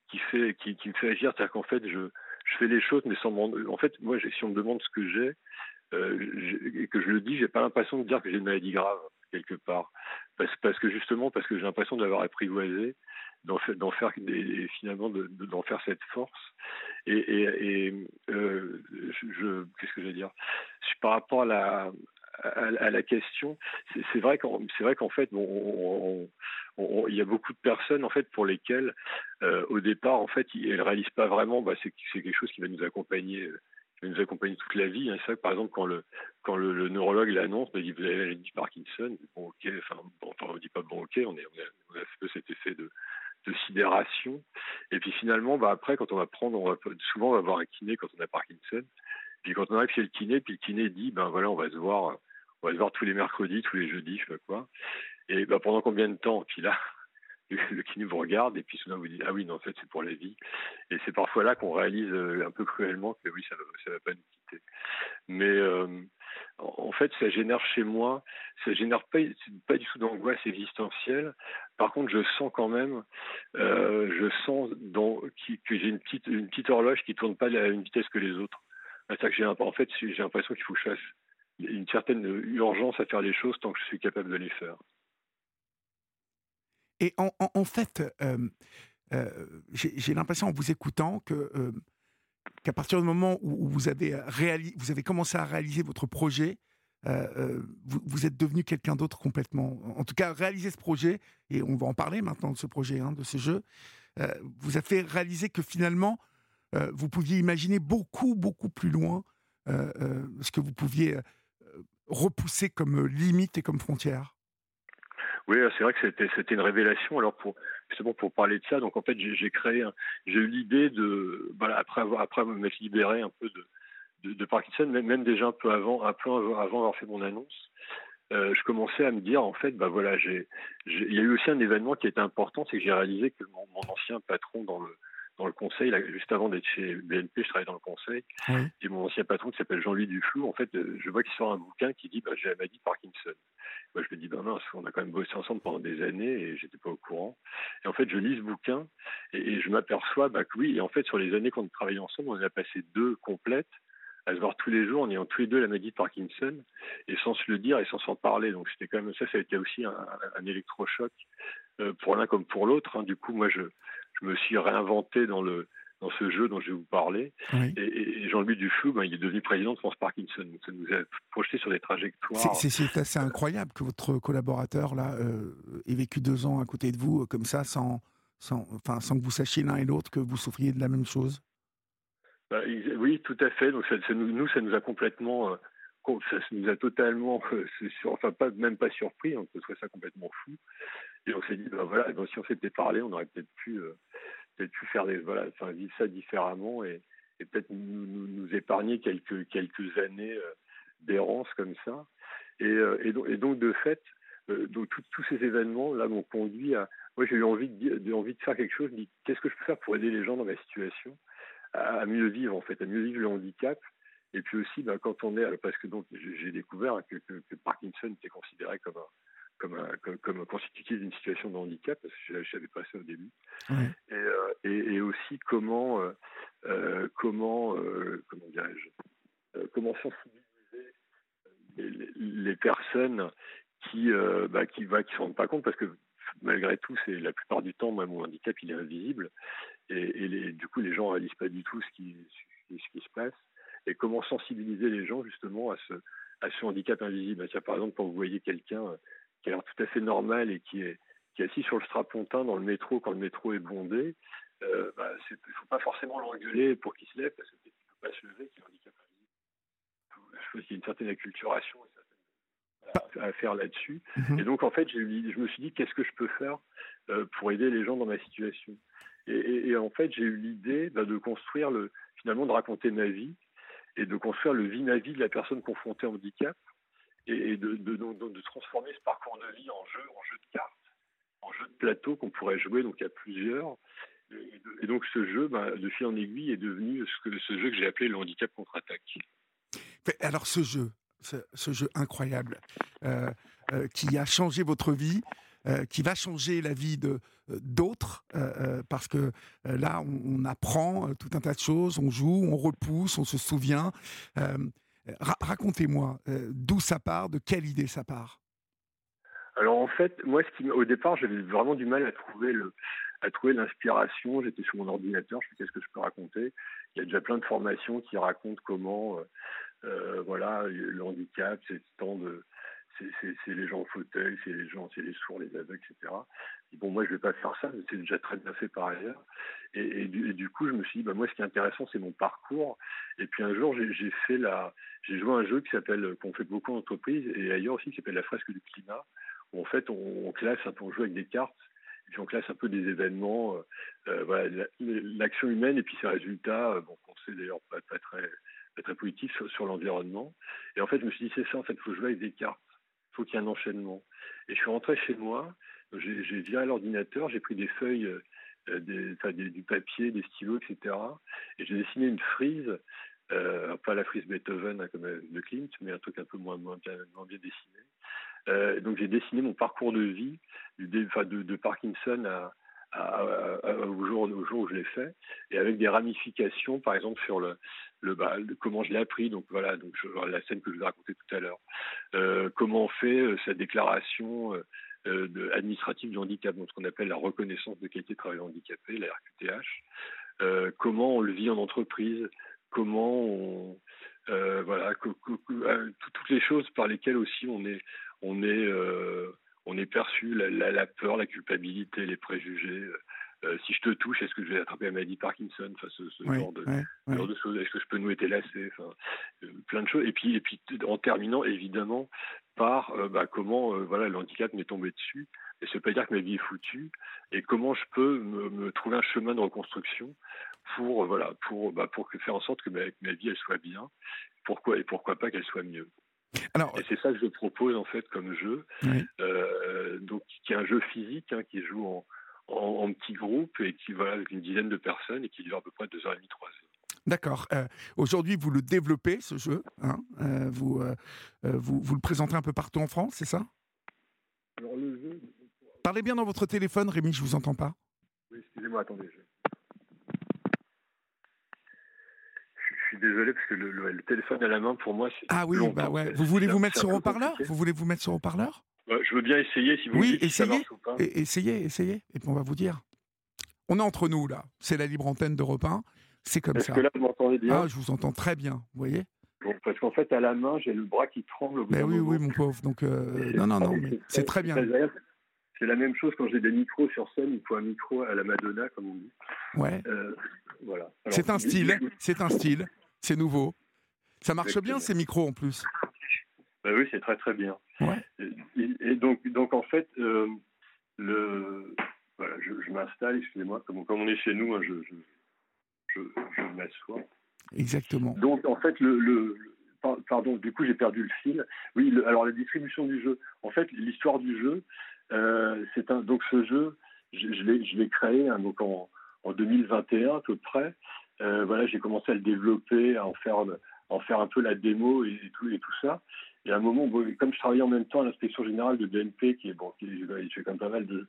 qui, fait, qui, me fait agir. C'est-à-dire qu'en fait, je, je fais les choses, mais sans En fait, moi, si on me demande ce que j'ai, euh, et que je le dis, j'ai pas l'impression de dire que j'ai une maladie grave quelque part, parce, parce que justement, parce que j'ai l'impression d'avoir apprivoisé d'en faire, finalement d'en faire cette force. Et, euh, qu'est-ce que je veux dire? Par rapport à la, à, la question, c'est vrai qu'en c'est vrai qu'en fait, bon, il y a beaucoup de personnes en fait pour lesquelles, euh, au départ, en fait, elles réalisent pas vraiment. Bah, c'est quelque chose qui va nous accompagner qui va nous accompagner toute la vie. Hein. Que par exemple, quand le, quand le, neurologue l'annonce, bah, il dit vous avez dit Parkinson, bon ok, enfin, on dit pas bon ok, on, a, on a un peu cet effet de, de sidération. Et puis finalement, bah après, quand on va prendre, on va, souvent on va voir un kiné quand on a Parkinson. Puis quand on arrive chez le kiné, puis le kiné dit, ben voilà, on va se voir, on va se voir tous les mercredis, tous les jeudis, je sais pas quoi. Et ben pendant combien de temps? Puis là, le, [laughs] kiné vous regarde et puis soudain vous dit, ah oui, non, en fait, c'est pour la vie. Et c'est parfois là qu'on réalise euh, un peu cruellement que oui, ça va, ça va pas nous quitter. Mais euh, en fait, ça génère chez moi, ça génère pas, du tout d'angoisse existentielle. Par contre, je sens quand même, euh, je sens que j'ai une petite, une petite horloge qui tourne pas à la même vitesse que les autres. Que j'ai, en fait, j'ai l'impression qu'il faut que je fasse une certaine urgence à faire les choses tant que je suis capable de les faire. Et en, en, fait, euh, j'ai l'impression en vous écoutant que qu'à partir du moment où, vous, avez vous avez commencé à réaliser votre projet, vous, êtes devenu quelqu'un d'autre complètement. En tout cas, réaliser ce projet, et on va en parler maintenant de ce projet, hein, de ce jeu, vous a fait réaliser que finalement, vous pouviez imaginer beaucoup, beaucoup plus loin ce que vous pouviez repousser comme limite et comme frontière. Oui, c'est vrai que c'était une révélation. Alors pour justement pour parler de ça, donc en fait j'ai créé, j'ai eu l'idée de voilà après avoir après m'être libéré un peu de, de, Parkinson, même, déjà un peu avant un peu avant avoir fait mon annonce, euh, je commençais à me dire en fait bah voilà j'ai il y a eu aussi un événement qui était important, c'est que j'ai réalisé que mon ancien patron dans le dans le conseil, juste avant d'être chez BNP, je travaillais dans le conseil. Et mon ancien patron, qui s'appelle Jean-Louis Duflou, en fait, euh, je vois qu'il sort un bouquin qui dit bah, J'ai la maladie de Parkinson. Moi, je me dis Ben mince, on a quand même bossé ensemble pendant des années et j'étais pas au courant. Et en fait, je lis ce bouquin et, je m'aperçois bah, que oui, et en fait, sur les années qu'on a travaillé ensemble, on en a passé deux complètes à se voir tous les jours en ayant tous les deux la maladie de Parkinson et sans se le dire et sans s'en parler. Donc c'était quand même ça, ça a été aussi un, un électrochoc euh, pour l'un comme pour l'autre. Hein. Du coup, moi, je, je me suis réinventé dans le dans ce jeu dont je vais vous parler. Et, Jean-Louis Duflou, ben, il est devenu président de France Parkinson. ça nous a projeté sur des trajectoires. C'est assez incroyable que votre collaborateur là euh, ait vécu deux ans à côté de vous comme ça, sans, sans, enfin, sans que vous sachiez l'un et l'autre que vous souffriez de la même chose. Ben, oui, tout à fait. Donc ça, nous, ça nous a complètement, euh, ça nous a totalement, euh, enfin pas même pas surpris. On peut trouver ça complètement fou. Et on s'est dit, ben voilà, si on s'était parlé, on aurait peut-être pu, euh, peut-être pu faire des, voilà, vivre ça différemment et, peut-être nous, épargner quelques, quelques années euh, d'errance comme ça. Et, euh, donc, de fait, donc, tous ces événements là m'ont conduit à. Moi, j'ai eu envie de, envie de faire quelque chose. Qu'est-ce que je peux faire pour aider les gens dans ma situation à, mieux vivre, en fait, à mieux vivre le handicap et puis aussi, ben, quand on est, parce que j'ai découvert que, que, que, Parkinson était considéré comme un, comme, comme, constitutif d'une situation de handicap, parce que je ne savais pas ça au début. Euh, et, et, aussi comment, euh, euh, comment, comment dirais-je, comment sensibiliser les, les personnes qui, bah, qui, bah, qui se rendent pas compte, parce que malgré tout, c'est la plupart du temps, moi, mon handicap, il est invisible, et, et les, du coup, les gens réalisent pas du tout ce qui, ce qui se passe, et comment sensibiliser les gens justement à ce, à ce handicap invisible? Par exemple, quand vous voyez quelqu'un qui a l'air tout à fait normal et qui est, qui est assis sur le strapontin dans le métro quand le métro est bondé, euh, bah, il ne faut pas forcément l'engueuler pour qu'il se lève parce qu'il ne peut pas se lever, qu'il est handicapé. Je pense qu'il y a une certaine acculturation à faire là-dessus. Mhm. Et donc, en fait, je me suis dit, qu'est-ce que je peux faire euh, pour aider les gens dans ma situation? Et, en fait, j'ai eu l'idée bah, de construire, le, finalement, de raconter ma vie et de construire le vie ma vie de la personne confrontée au handicap et, de, transformer ce parcours de vie en jeu, en jeu de cartes, en jeu de plateau qu'on pourrait jouer donc à plusieurs. Et, donc ce jeu, bah, de fil en aiguille, est devenu ce, jeu que j'ai appelé le handicap contre-attaque. Alors ce jeu, ce, jeu incroyable, euh, euh, qui a changé votre vie, euh, qui va changer la vie de d'autres, parce que là, on, apprend tout un tas de choses, on joue, on repousse, on se souvient racontez-moi euh, d'où ça part, de quelle idée ça part? Alors en fait, moi, ce qui, au départ, j'avais vraiment du mal à trouver le, l'inspiration. J'étais sur mon ordinateur, je me qu'est-ce que je peux raconter? Il y a déjà plein de formations qui racontent comment, euh, euh, voilà, le handicap, c'est tant de, c'est les gens en fauteuil, c'est les gens, c'est les sourds, les aveugles, etc. bon, moi, je vais pas faire ça, c'est déjà très bien fait par ailleurs. Et, du, coup, je me suis dit, bah, moi, ce qui est intéressant, c'est mon parcours. Et puis un jour, j'ai joué un jeu qui s'appelle, qu'on fait beaucoup en entreprise et ailleurs aussi, qui s'appelle la fresque du climat, où en fait, on, classe un peu, on joue avec des cartes, puis on classe un peu des événements, euh, euh, l'action humaine et puis ses résultats, euh, bon, qu'on sait d'ailleurs pas, très, pas positifs sur, sur l'environnement. Et en fait, je me suis dit, c'est ça, en fait, il faut jouer avec des cartes faut qu'il y ait un enchaînement. Et je suis rentré chez moi, j'ai viré l'ordinateur, j'ai pris des feuilles, euh, du papier, des stylos, etc. Et j'ai dessiné une frise, euh, pas la frise Beethoven hein, de Klimt, mais un truc un peu moins, bien, dessiné. Euh, donc j'ai dessiné mon parcours de vie, de Parkinson à, au, jour, au jour où je l'ai fait, et avec des ramifications, par exemple sur le, le, bah, comment je l'ai appris, donc voilà, donc la scène que je vous ai racontée tout à l'heure, euh, comment on fait euh, sa déclaration euh, administrative du handicap, donc ce qu'on appelle la reconnaissance de qualité de travail handicapé, la RQTH. comment on le vit en entreprise, comment on, voilà, toutes les choses par lesquelles aussi on est, on est perçu, la, peur, la culpabilité, les préjugés. Euh, si je te touche, est-ce que je vais attraper la maladie Parkinson enfin, ce, genre, de, de, choses? Est-ce que je peux nouer tes lacets enfin, euh, Plein de choses. Et puis, et puis en terminant, évidemment, par euh, bah, comment voilà, le handicap m'est tombé dessus. Et ça ne veut pas dire que ma vie est foutue. Et comment je peux me, trouver un chemin de reconstruction pour, voilà, pour, bah, pour faire en sorte que ma, vie elle soit bien. Pourquoi, et pourquoi pas qu'elle soit mieux. Alors, et c'est ça que je propose en fait comme jeu, donc qui est un jeu physique hein, qui joue en, en, petits groupes et qui voilà avec une dizaine de personnes et qui dure à peu près deux heures et demie, trois heures. D'accord. Euh, aujourd'hui, vous le développez, ce jeu. Hein euh, vous, euh, vous, vous, le présentez un peu partout en France, c'est ça? Alors, le jeu... Parlez bien dans votre téléphone, Rémi, je ne vous entends pas. Oui, excusez-moi, attendez. Je... je suis désolé parce que le, téléphone à la main, pour moi, c'est. Ah oui, bah ouais. Vous voulez vous mettre sur haut-parleur Vous voulez vous mettre sur haut-parleur je veux bien essayer si vous oui, essayez, ça marche ou pas. essayez, essayez, et puis on va vous dire. On est entre nous là, c'est la libre antenne d'Europe 1, c'est comme ça. Est-ce que là vous m'entendez bien Ah, je vous entends très bien, vous voyez Parce qu'en fait, à la main, j'ai le bras qui tremble. Mais oui, oui, mon pauvre. Donc, euh, non, non, non, c'est très bien. C'est la même chose quand j'ai des micros sur scène. Il faut un micro à la Madonna, comme on dit. Ouais. Euh, voilà. C'est un style. C'est un style. C'est nouveau. Ça marche bien ces micros en plus. Bah oui, c'est très très bien. Et, donc, donc en fait, euh, le, voilà, je, m'installe, excusez-moi, comme, comme, on est chez nous, hein, je, je, je m'assois. Exactement. Donc en fait, le, le pardon, du coup j'ai perdu le fil. Oui, alors la distribution du jeu. En fait, l'histoire du jeu, euh, donc ce jeu, je, l'ai créé hein, donc en, en 2021 à peu près. Euh, voilà, j'ai commencé à le développer, à en faire un peu la démo et, tout ça. Et à un moment, comme je travaillais en même temps à l'inspection générale de BNP, qui est bon, qui fait quand même pas mal de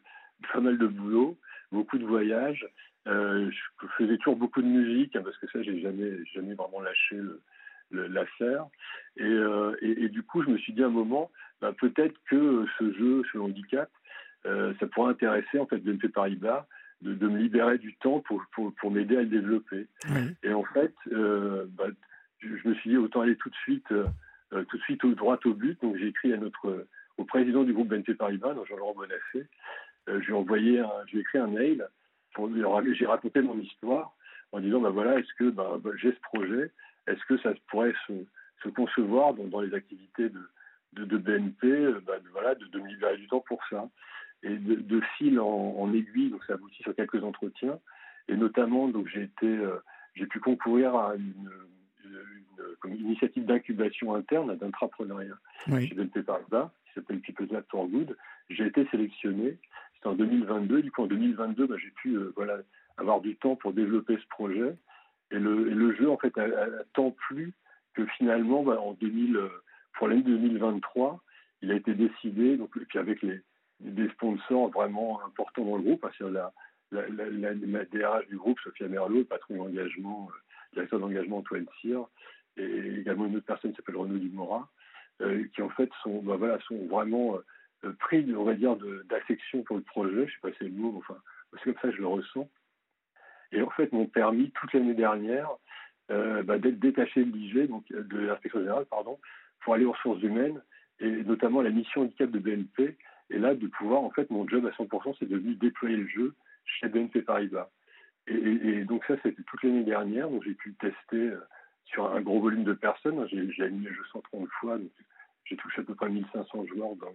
pas mal de boulot, beaucoup de voyages. Euh, je faisais toujours beaucoup de musique hein, parce que ça, j'ai jamais jamais vraiment lâché l'affaire. Et, euh, et, et, du coup, je me suis dit à un moment, bah, peut-être que ce jeu, ce handicap, euh, ça pourrait intéresser en fait BNP Paribas de, de, me libérer du temps pour, pour, pour m'aider à le développer. Et en fait, euh, bah, je, je, me suis dit autant aller tout de suite tout de suite au droit au but. Donc j'ai écrit à notre, au président du groupe BNP Paribas, Jean-Laurent Bonafé. Euh, j'ai envoyé, j'ai écrit un mail. Pour, j'ai raconté mon histoire en disant bah voilà, est-ce que bah, bah, j'ai ce projet, est-ce que ça pourrait se, se concevoir dans, dans, les activités de, de, de BNP, euh, bah, de, voilà, de, de, me libérer du temps pour ça. Et de, de fil en, en, aiguille, donc ça aboutit sur quelques entretiens. Et notamment, donc j'ai été, j'ai pu concourir à une, une, initiative d'incubation interne, d'entrepreneuriat oui. chez BNP Paribas, qui s'appelle People's Lab for Good. J'ai été sélectionné, c'était en 2022. Du coup, en 2022, bah, j'ai pu euh, voilà, avoir du temps pour développer ce projet. Et le, jeu, en fait, a, tant plu que finalement, bah, en 2000, euh, pour l'année 2023, il a été décidé, donc, et puis avec des sponsors vraiment importants dans le groupe, parce que la, DRH du groupe, Sophia Merlot, patron d'engagement, euh, directeur d'engagement Antoine Cyr, et également une autre personne qui s'appelle Renaud Dumora, euh, qui en fait sont, bah, voilà, sont vraiment pris, on va dire, d'affection pour le projet. Je ne sais pas si c'est le mot, enfin, c'est comme ça que je le ressens. Et en fait, m'ont permis toute l'année dernière euh, bah, d'être détaché de l'IG, donc de l'inspection générale, pardon, pour aller aux ressources humaines et notamment la mission handicap de BNP. Et là, de pouvoir, en fait, mon job à 100%, c'est devenu déployer le jeu chez BNP Paribas. Et, donc ça, c'était toute l'année dernière. Donc j'ai pu tester euh, sur un gros volume de personnes. J'ai animé le jeu 130 fois. Donc j'ai touché à peu près 1500 joueurs dans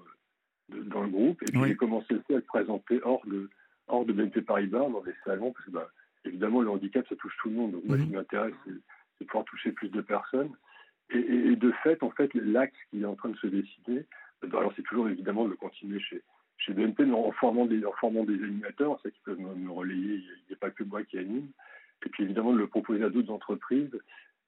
le, dans le groupe. Et puis j'ai commencé aussi à le présenter hors de, hors de BNP Paribas, dans des salons, parce que bah, évidemment, le handicap, ça touche tout le monde. Donc moi, ce qui m'intéresse, c'est de pouvoir toucher plus de personnes. Et, et, de fait, en fait, l'axe qui est en train de se décider, alors c'est toujours évidemment de continuer chez, chez BNP, mais en formant des, en formant des animateurs, ça qui peuvent me, relayer, il n'y a, pas que moi qui anime. Et puis évidemment de le proposer à d'autres entreprises,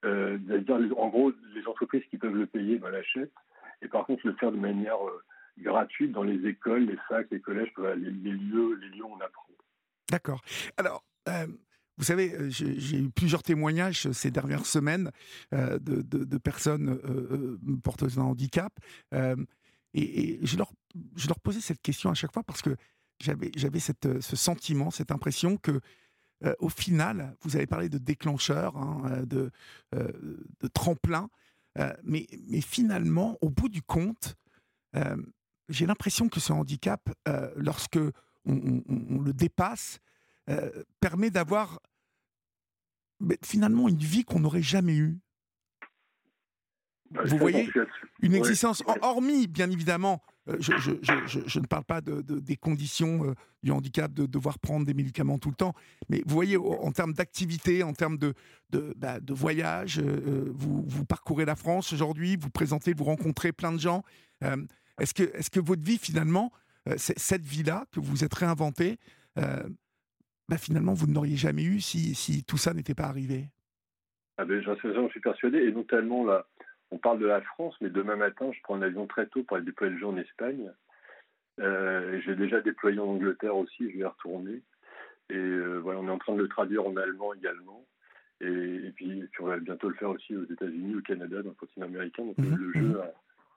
euh, dire en gros les entreprises qui peuvent le payer ben, l'achètent, et par contre le faire de manière euh, gratuite dans les écoles, les facs, les collèges, les, lieux, les lieux où on apprend. D'accord. Alors. Euh, vous savez, euh, j'ai eu plusieurs témoignages ces dernières semaines de, de, personnes porteuses d'un handicap et, je, leur, je posais cette question à chaque fois parce que j'avais, ce sentiment, cette impression que au final, vous avez parlé de déclencheur, hein, de, de tremplin, mais, mais finalement, au bout du compte, j'ai l'impression que ce handicap, lorsque on, le dépasse, permet d'avoir finalement une vie qu'on n'aurait jamais eue. Bah, vous voyez Une existence, hormis bien évidemment, euh, je, ne parle pas de, des conditions euh, du handicap, de devoir prendre des médicaments tout le temps, mais vous voyez, en termes d'activité, en termes de, de, bah, voyage, euh, vous, vous, parcourez la France aujourd'hui, vous présentez, vous rencontrez plein de gens. est-ce, que, est-ce que votre vie, finalement, cette vie-là que vous êtes réinventée, bah, finalement, vous n'auriez jamais eu si, si tout ça n'était pas arrivé ah ben, J'en suis persuadé, et notamment là, on parle de la France, mais demain matin, je prends un avion très tôt pour aller déployer le jeu en Espagne. Euh, j'ai déjà déployé en Angleterre aussi, je vais y retourner. Et euh, voilà, on est en train de le traduire en allemand également. Et, puis, on va bientôt le faire aussi aux États-Unis, au Canada, dans le continent américain. Donc mhm. le jeu,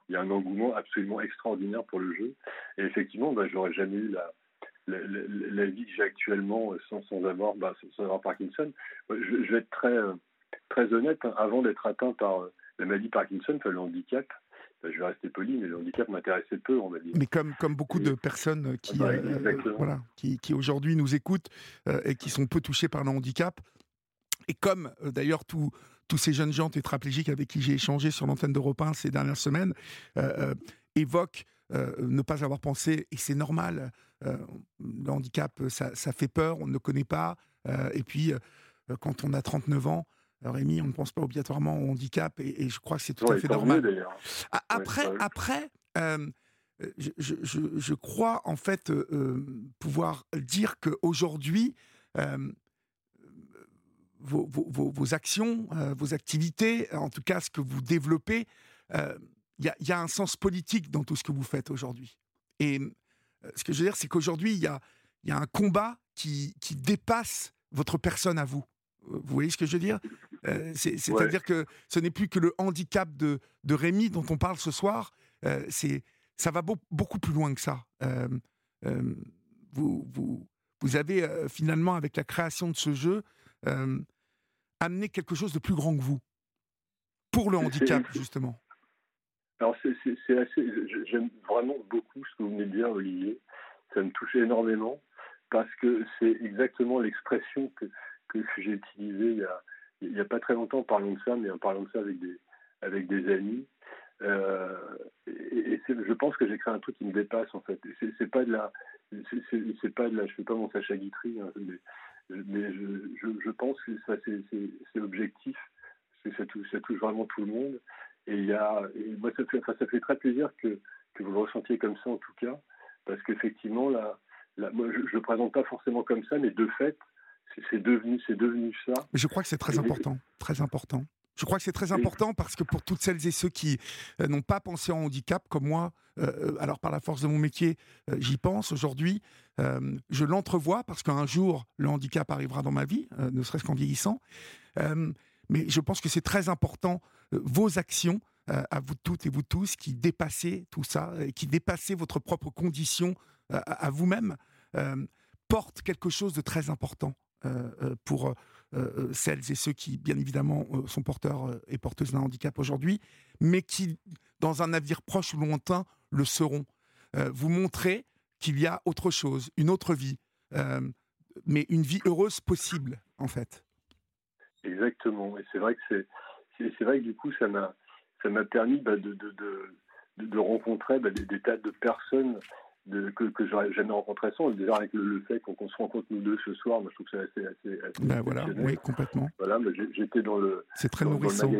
il y a un engouement absolument extraordinaire pour le jeu. Et effectivement, bah, j'aurais jamais eu la, la, vie que j'ai actuellement sans, sans avoir, bah, sans avoir Parkinson. Je, vais être très, très honnête, hein. avant d'être atteint par la maladie Parkinson, enfin, le handicap, je vais rester poli, mais le handicap m'intéressait peu, on va dire. Mais comme, comme beaucoup de personnes qui, bah, euh, voilà, qui, qui aujourd'hui nous écoutent euh, et qui sont peu touchées par le handicap, et comme euh, d'ailleurs tous ces jeunes gens tétraplégiques avec qui j'ai échangé sur l'antenne d'Europe 1 ces dernières semaines, évoquent ne pas avoir pensé, et c'est normal, le handicap, ça, ça, fait peur, on ne le connaît pas, et puis quand on a 39 ans, Rémi, on ne pense pas obligatoirement au handicap et, je crois que c'est tout à fait normal. après, après euh, je, crois en fait euh, euh, pouvoir dire qu'aujourd'hui, vos, vos, actions, vos activités, en tout cas ce que vous développez, il y, a un sens politique dans tout ce que vous faites aujourd'hui. Et ce que je veux dire, c'est qu'aujourd'hui, il y a, y a, un combat qui, qui dépasse votre personne à vous. Vous voyez ce que je veux dire? Euh, [laughs] C'est-à-dire que ce n'est plus que le handicap de, de Rémi dont on parle ce soir. Euh, c'est ça va beaucoup plus loin que ça. Euh, vous, vous, vous, avez finalement, avec la création de ce jeu, amené quelque chose de plus grand que vous pour le handicap, justement. Alors, c'est assez. J'aime vraiment beaucoup ce que vous venez de dire, Olivier. Ça me touche énormément parce que c'est exactement l'expression que, que j'ai utilisé il y, a, pas très longtemps en parlant de ça, mais en parlant de ça avec des, avec des amis. Euh, et, je pense que j'ai créé un truc qui me dépasse en fait. C'est pas de la, c'est pas de la, je fais pas mon sacha guitry, hein, mais, je, pense que ça c'est objectif, ça touche, ça touche vraiment tout le monde. Et il y a, moi ça fait, ça fait très plaisir que, que vous le ressentiez comme ça en tout cas, parce qu'effectivement là, moi je, je le présente pas forcément comme ça, mais de fait, c'est devenu, c'est devenu ça. Mais je crois que c'est très important, très important. Je crois que c'est très important parce que pour toutes celles et ceux qui euh, n'ont pas pensé en handicap, comme moi, euh, euh, alors par la force de mon métier, j'y pense aujourd'hui, je l'entrevois parce qu'un jour, le handicap arrivera dans ma vie, ne serait-ce qu'en vieillissant. Mais je pense que c'est très important, vos actions, à vous toutes et vous tous, qui dépassez tout ça, et qui dépassez votre propre condition à vous-même, portent quelque chose de très important euh, euh, pour euh, celles et ceux qui, bien évidemment, sont porteurs et porteuses d'un handicap aujourd'hui, mais qui, dans un navire proche ou lointain, le seront. vous montrez qu'il y a autre chose, une autre vie, mais une vie heureuse possible, en fait. Exactement. Et c'est vrai que c'est, c'est, vrai que du coup, ça m'a, ça m'a permis bah, de, de, de, de, rencontrer bah, des, des, tas de personnes de, que, que j'aurais jamais rencontré sans. Déjà avec le, fait qu'on se rencontre nous deux ce soir, moi je trouve que c'est assez, assez, ben voilà, oui, complètement. Voilà, j'étais dans le. C'est très nourrissant.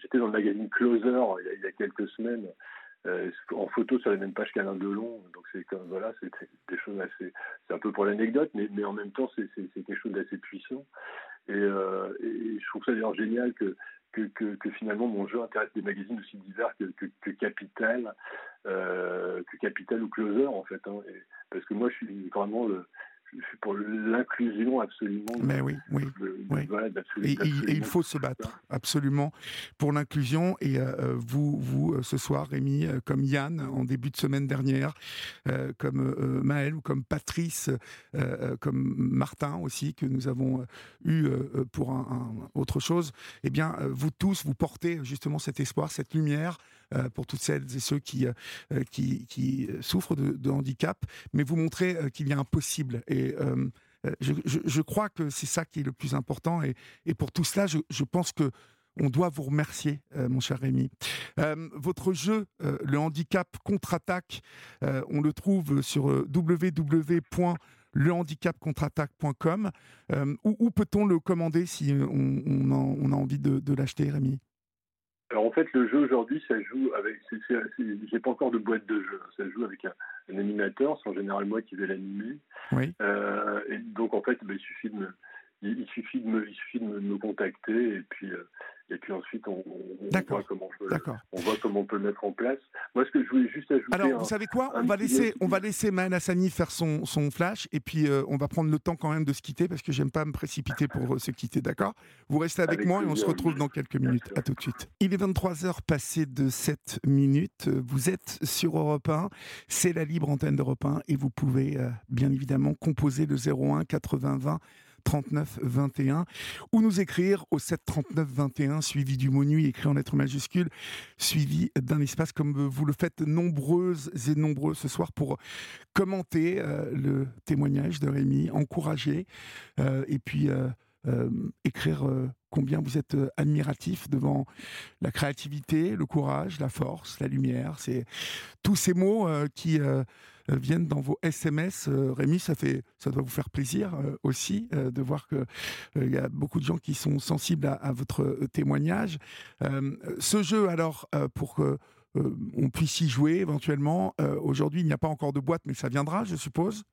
J'étais dans le magazine Closer il y a, il y a quelques semaines. Euh, en photo sur la même page qu'Alain Delon, donc c'est comme voilà, c'est des choses assez, c'est un peu pour l'anecdote, mais, mais en même temps c'est quelque chose d'assez puissant. Et, euh, et, je trouve ça d'ailleurs génial que que, que, finalement mon jeu intéresse des magazines aussi divers que, que Capital, euh, que Capital ou Closer en fait. Hein. parce que moi je suis vraiment le, je suis pour l'inclusion absolument. Mais oui, oui. oui. et, il faut se battre absolument pour l'inclusion. Et euh, euh, vous, vous, euh, ce soir, Rémi, comme Yann en début de semaine dernière, comme Maël ou comme Patrice, comme Martin aussi, que nous avons eu pour un, autre chose, eh bien, vous tous, vous portez justement cet espoir, cette lumière pour toutes celles et ceux qui, qui, qui souffrent de, handicap, mais vous montrez qu'il y a un possible. Et et euh, euh, je, crois que c'est ça qui est le plus important. Et, pour tout cela, je, pense que on doit vous remercier, euh, mon cher Rémi. votre jeu, le handicap contre-attaque, on le trouve sur www.lehandicapcontre-attaque.com. où, où peut-on le commander si on, a envie de l'acheter, Rémi? Alors en fait, le jeu aujourd'hui, ça joue avec. J'ai pas encore de boîte de jeu. Ça joue avec un, animateur. C'est en général moi qui vais l'animer. Oui. Euh, et donc en fait, ben, il suffit de me, il, suffit de me, il suffit de me, contacter et puis euh, et puis ensuite on, voit comment on peut, on voit comment on peut le mettre en place. Moi, ce que je voulais juste ajouter. Alors, vous savez quoi? On va laisser, on va laisser Maël Hassani faire son, son flash et puis euh, on va prendre le temps quand même de se quitter parce que j'aime pas me précipiter pour euh, se quitter, d'accord? Vous restez avec, moi et on se retrouve dans quelques minutes. À tout de suite. Il est 23 h passé de 7 minutes. Vous êtes sur Europe 1. C'est la libre antenne d'Europe 1 et vous pouvez bien évidemment composer le 01 80 20 39 21 ou nous écrire au 7 39 21 suivi du mot nuit écrit en lettres majuscules suivi d'un espace comme vous le faites nombreuses et nombreux ce soir pour commenter euh, le témoignage de Rémi, encourager euh, et puis euh, écrire combien vous êtes admiratif devant la créativité, le courage, la force, la lumière. C'est tous ces mots qui viennent dans vos SMS. Euh, Rémi, ça, fait, ça doit vous faire plaisir euh, aussi de voir qu'il y a beaucoup de gens qui sont sensibles à, votre témoignage. ce jeu, alors, pour que on puisse y jouer éventuellement, aujourd'hui, il n'y a pas encore de boîte, mais ça viendra, je suppose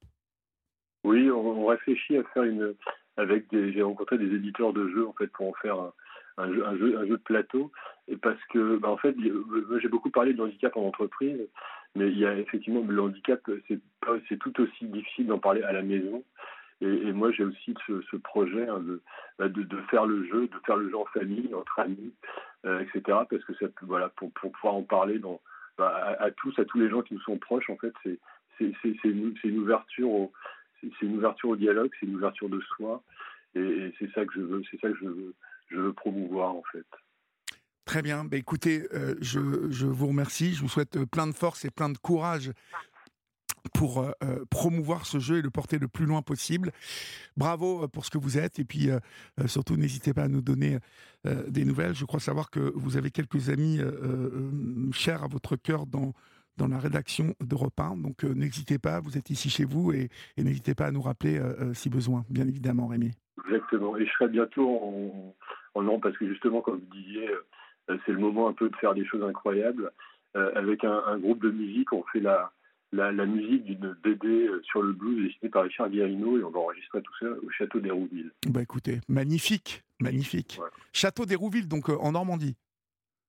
Oui, on, réfléchit à faire une. Avec j'ai rencontré des éditeurs de jeux en fait pour en faire un, un, jeu, un jeu de plateau. Et parce que, bah, en fait, j'ai beaucoup parlé de handicap en entreprise. Mais il y a effectivement le handicap, c'est tout aussi difficile d'en parler à la maison. Et, moi, j'ai aussi ce, projet hein, bah, de, de, faire le jeu, de faire le jeu en famille, entre amis, euh, etc. Parce que voilà, pour, pouvoir en parler bah, à, tous, à tous les gens qui nous sont proches, en fait, c'est une, une, ouverture au, c'est une ouverture au dialogue, c'est une ouverture de soi. Et, et c'est ça que je veux, c'est ça que je veux, je veux promouvoir, en fait. Très bien. Bah, écoutez, euh, je, vous remercie. Je vous souhaite euh, plein de force et plein de courage pour euh, promouvoir ce jeu et le porter le plus loin possible. Bravo pour ce que vous êtes et puis surtout n'hésitez pas à nous donner des nouvelles. Je crois savoir que vous avez quelques amis chers à votre cœur dans dans la rédaction d'Europe 1. Donc n'hésitez pas, vous êtes ici chez vous et, n'hésitez pas à nous rappeler si besoin, bien évidemment, Rémi. Exactement. Et je serai bientôt en, en, parce que justement, comme vous disiez, euh, c'est le moment un peu de faire des choses incroyables. Euh, avec un, groupe de musique, on fait la, la, musique d'une BD euh, sur le blues dessinée par Richard Guérino et on va enregistrer tout ça au château d'Hérouville. Bah écoutez, magnifique, magnifique. Château d'Hérouville, donc en Normandie.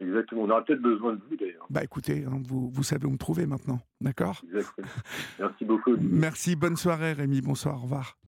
Exactement, on aura peut-être besoin de vous d'ailleurs. Bah écoutez, hein, vous, vous savez où me trouver maintenant, d'accord? Exactement. Merci beaucoup. Merci, bonne soirée Rémi, bonsoir, au revoir.